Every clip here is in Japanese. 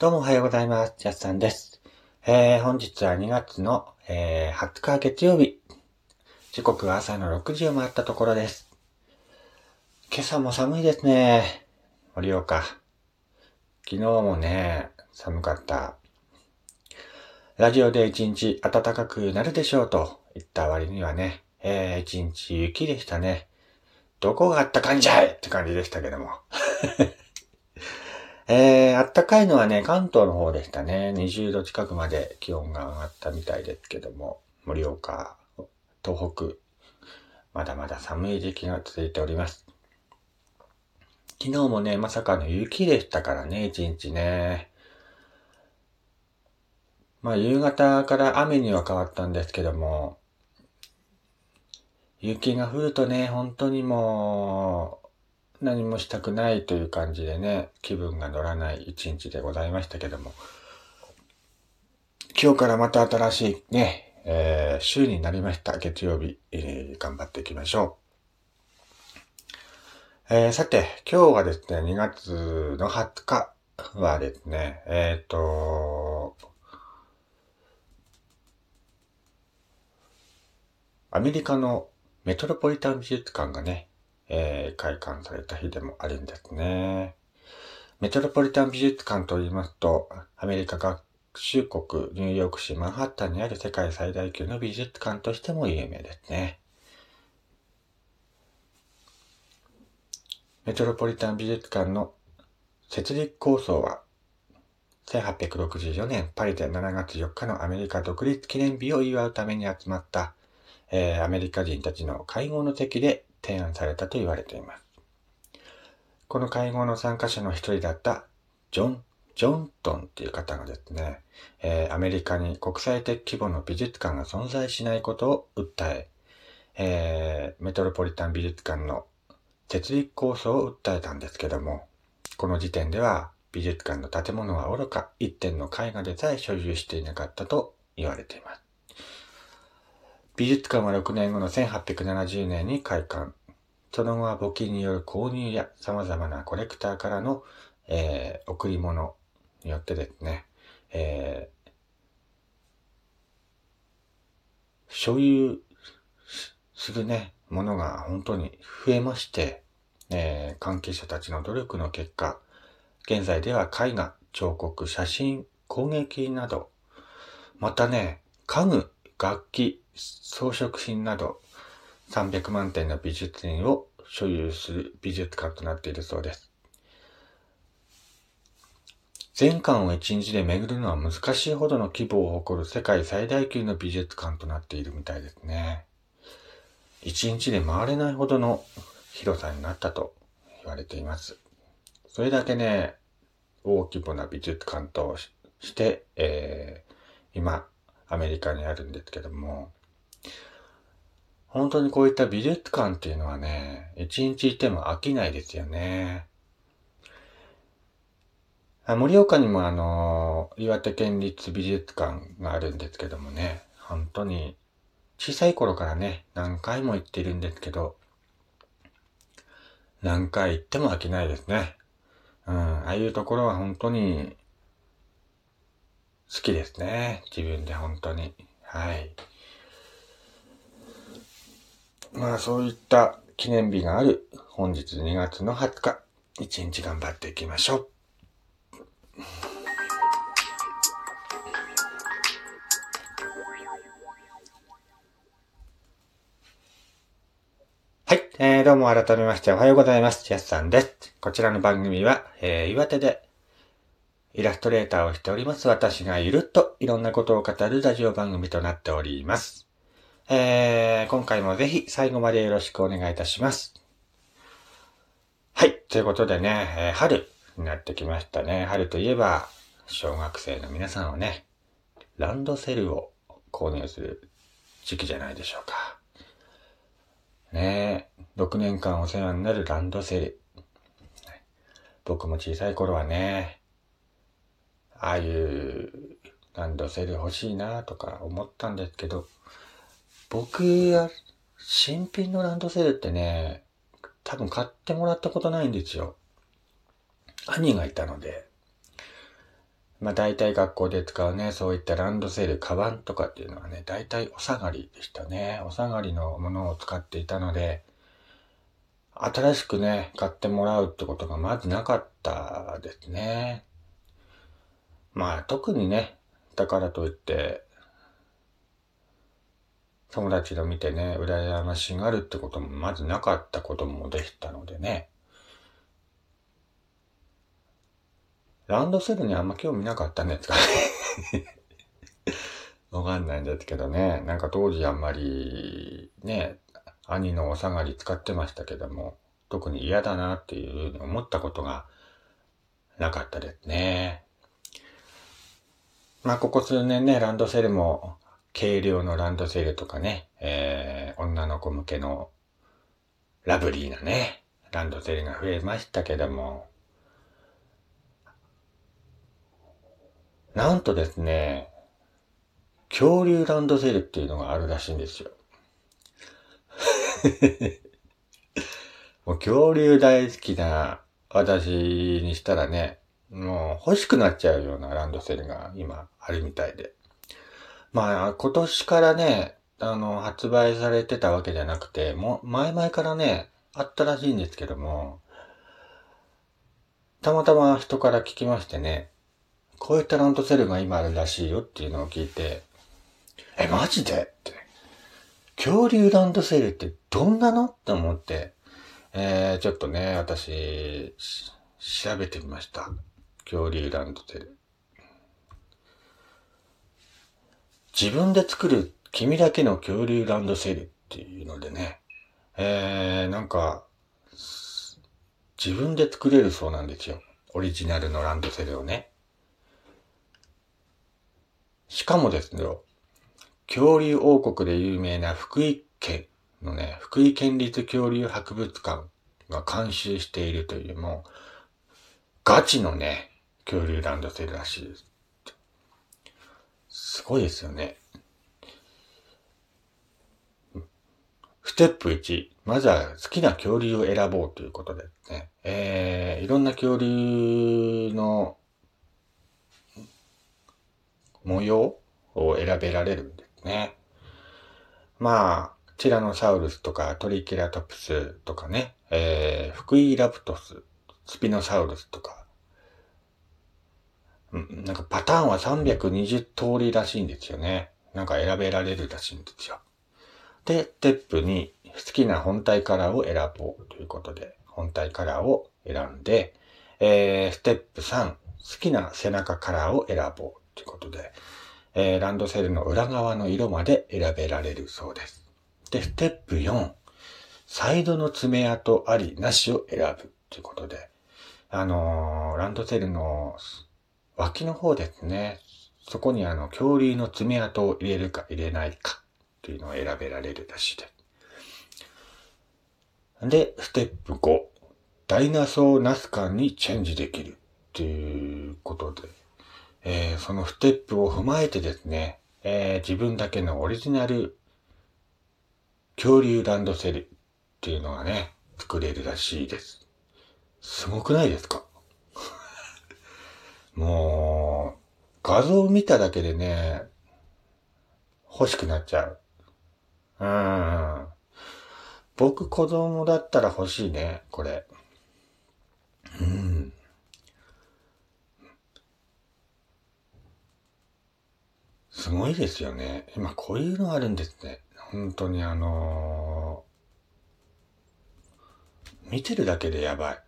どうもおはようございます。ジャスさんです。えー、本日は2月の、えー、20日月曜日。時刻は朝の6時を回ったところです。今朝も寒いですね。盛岡。昨日もね、寒かった。ラジオで一日暖かくなるでしょうと言った割にはね、えー、一日雪でしたね。どこがあったかんじゃいって感じでしたけども。えー、あったかいのはね、関東の方でしたね。20度近くまで気温が上がったみたいですけども、盛岡、東北、まだまだ寒い時期が続いております。昨日もね、まさかの雪でしたからね、一日ね。まあ、夕方から雨には変わったんですけども、雪が降るとね、本当にもう、何もしたくないという感じでね、気分が乗らない一日でございましたけども。今日からまた新しいね、えー、週になりました。月曜日、えー頑張っていきましょう。えーさて、今日はですね、2月の20日はですね、えっ、と、アメリカのメトロポリタン美術館がね、えー開館された日でもあるんですね。メトロポリタン美術館と言いますと、アメリカ合衆国ニューヨーク市マンハッタンにある世界最大級の美術館としても有名ですね。メトロポリタン美術館の設立構想は、1864年パリで7月4日のアメリカ独立記念日を祝うために集まった、えーアメリカ人たちの会合の席で提案されたと言われています。この会合の参加者の一人だったジョン・ジョントンっていう方がですね、えーアメリカに国際的規模の美術館が存在しないことを訴え、えーメトロポリタン美術館の設立構想を訴えたんですけども、この時点では美術館の建物は愚か、一点の絵画でさえ所有していなかったと言われています。美術館は6年後の1870年に開館。その後は募金による購入や様々なコレクターからの、えー贈り物によってですね、えー所有するね、ものが本当に増えまして、えー関係者たちの努力の結果、現在では絵画、彫刻、写真、工芸品など、またね、家具、楽器、装飾品など、300万点の美術品を所有する美術館となっているそうです。全館を一日で巡るのは難しいほどの規模を誇る世界最大級の美術館となっているみたいですね。一日で回れないほどの広さになったと言われています。それだけね、大規模な美術館として、えー今、アメリカにあるんですけども、本当にこういった美術館っていうのはね、一日いても飽きないですよね。あ盛岡にもあの、岩手県立美術館があるんですけどもね、本当に小さい頃からね、何回も行ってるんですけど、何回行っても飽きないですね。うん、ああいうところは本当に好きですね。自分で本当に。はい。まあそういった記念日がある本日2月の20日、一日頑張っていきましょう。はい、えー、どうも改めましておはようございます。ジャスさんです。こちらの番組は、えー、岩手でイラストレーターをしております私がゆるっといろんなことを語るラジオ番組となっております。えー、今回もぜひ最後までよろしくお願いいたします。はい、ということでね、えー春になってきましたね。春といえば、小学生の皆さんはね、ランドセルを購入する時期じゃないでしょうか。ねえ、6年間お世話になるランドセル。僕も小さい頃はね、ああいうランドセル欲しいなとか思ったんですけど、僕は新品のランドセルってね、多分買ってもらったことないんですよ。兄がいたので、まあ大体学校で使うね、そういったランドセル、カバンとかっていうのはね、大体お下がりでしたね。お下がりのものを使っていたので、新しくね、買ってもらうってことがまずなかったですね。まあ特にね、だからといって、友達の見てね、羨ましがるってこともまずなかったこともできたのでね。ランドセルにあんま興味なかったんですかね わかんないんですけどね。なんか当時あんまり、ね、兄のお下がり使ってましたけども、特に嫌だなっていうふうに思ったことがなかったですね。まあ、ここ数年ね、ランドセルも、軽量のランドセルとかね、えー、女の子向けのラブリーなね、ランドセルが増えましたけども、なんとですね、恐竜ランドセルっていうのがあるらしいんですよ。もう恐竜大好きな私にしたらね、もう欲しくなっちゃうようなランドセルが今あるみたいで。まあ今年からね、あの、発売されてたわけじゃなくて、もう前々からね、あったらしいんですけども、たまたま人から聞きましてね、こういったランドセルが今あるらしいよっていうのを聞いて、え、マジで？って。恐竜ランドセルってどんなの？って思って、えー、ちょっとね、私、調べてみました。恐竜ランドセル。自分で作る君だけの恐竜ランドセルっていうのでね、えー、なんか、自分で作れるそうなんですよ。オリジナルのランドセルをね。しかもですね、恐竜王国で有名な福井県のね、福井県立恐竜博物館が監修しているというもう、ガチのね、恐竜ランドセルらしいです。すごいですよね。ステップ1。まずは好きな恐竜を選ぼうということでね。えー、いろんな恐竜の模様を選べられるんですね。まあ、ティラノサウルスとかトリケラトプスとかね、えー、フクイラプトス、スピノサウルスとか、なんかパターンは320通りらしいんですよね。なんか選べられるらしいんですよ。で、ステップ2、好きな本体カラーを選ぼうということで、本体カラーを選んで、えー、ステップ3、好きな背中カラーを選ぼうということで、えー、ランドセルの裏側の色まで選べられるそうです。で、ステップ4、サイドの爪痕ありなしを選ぶということで、あのー、ランドセルの脇の方ですね、そこにあの、恐竜の爪痕を入れるか入れないかというのを選べられるらしいです。で、ステップ5、ダイナソーナスカにチェンジできるということで、えー、そのステップを踏まえてですね、えー、自分だけのオリジナル恐竜ランドセルっていうのがね、作れるらしいです。すごくないですか？もう、画像を見ただけでね、欲しくなっちゃう。うん。僕子供だったら欲しいね、これ。うん。すごいですよね。今こういうのあるんですね。本当にあのー、見てるだけでやばい。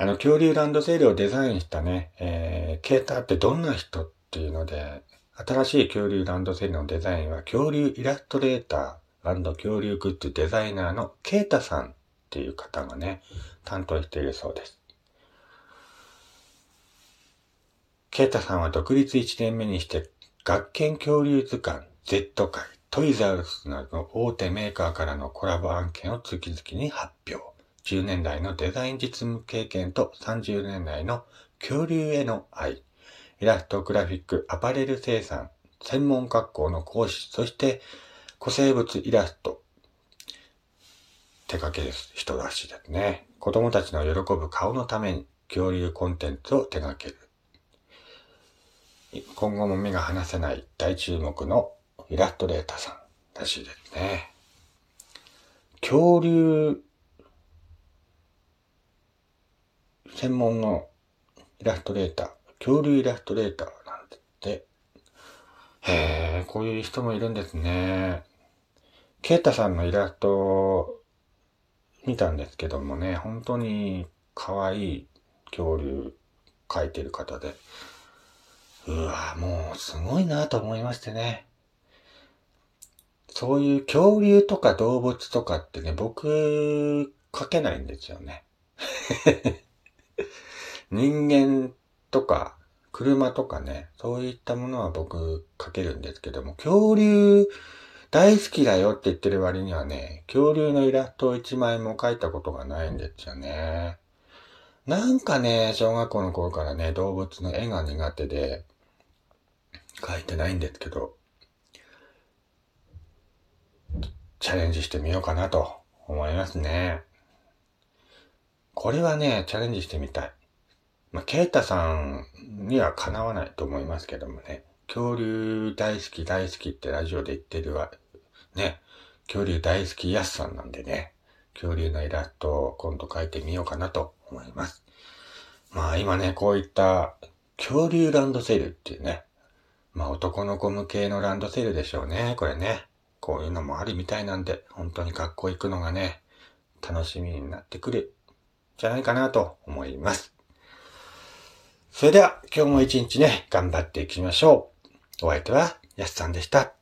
あの、恐竜ランドセールをデザインしたね、えー、ケーターってどんな人っていうので、新しい恐竜ランドセルのデザインは恐竜イラストレーター恐竜グッズデザイナーのケータさんっていう方がね、担当しているそうです。ケータさんは独立1年目にして、学研恐竜図鑑、Z 界、トイザウルスなどの大手メーカーからのコラボ案件を次々に発表。10年来のデザイン実務経験と30年来の恐竜への愛。イラストグラフィック、アパレル生産、専門学校の講師、そして古生物イラスト、手掛ける人らしいですね。子供たちの喜ぶ顔のために恐竜コンテンツを手掛ける。今後も目が離せない大注目のイラストレーターさんらしいですね。恐竜専門のイラストレーター、恐竜イラストレーターなんてって。へえ、こういう人もいるんですね。ケイタさんのイラスト見たんですけどもね、本当に可愛い恐竜描いてる方で、うわもうすごいなと思いましてね。そういう恐竜とか動物とかってね、僕、描けないんですよね。人間とか、車とかね、そういったものは僕描けるんですけども、恐竜大好きだよって言ってる割にはね、恐竜のイラストを一枚も描いたことがないんですよね。なんかね、小学校の頃からね、動物の絵が苦手で、描いてないんですけど、チャレンジしてみようかなと思いますね。これはね、チャレンジしてみたい。まあ、ケイタさんにはかなわないと思いますけどもね。恐竜大好き大好きってラジオで言ってるわ。ね。恐竜大好きやすさんなんでね。恐竜のイラストを今度描いてみようかなと思います。まあ今ね、こういった恐竜ランドセルっていうね。まあ男の子向けのランドセルでしょうね。これね。こういうのもあるみたいなんで、本当に学校行くのがね、楽しみになってくる、じゃないかなと思います。それでは、今日も一日ね、頑張っていきましょう。お相手は、やすさんでした。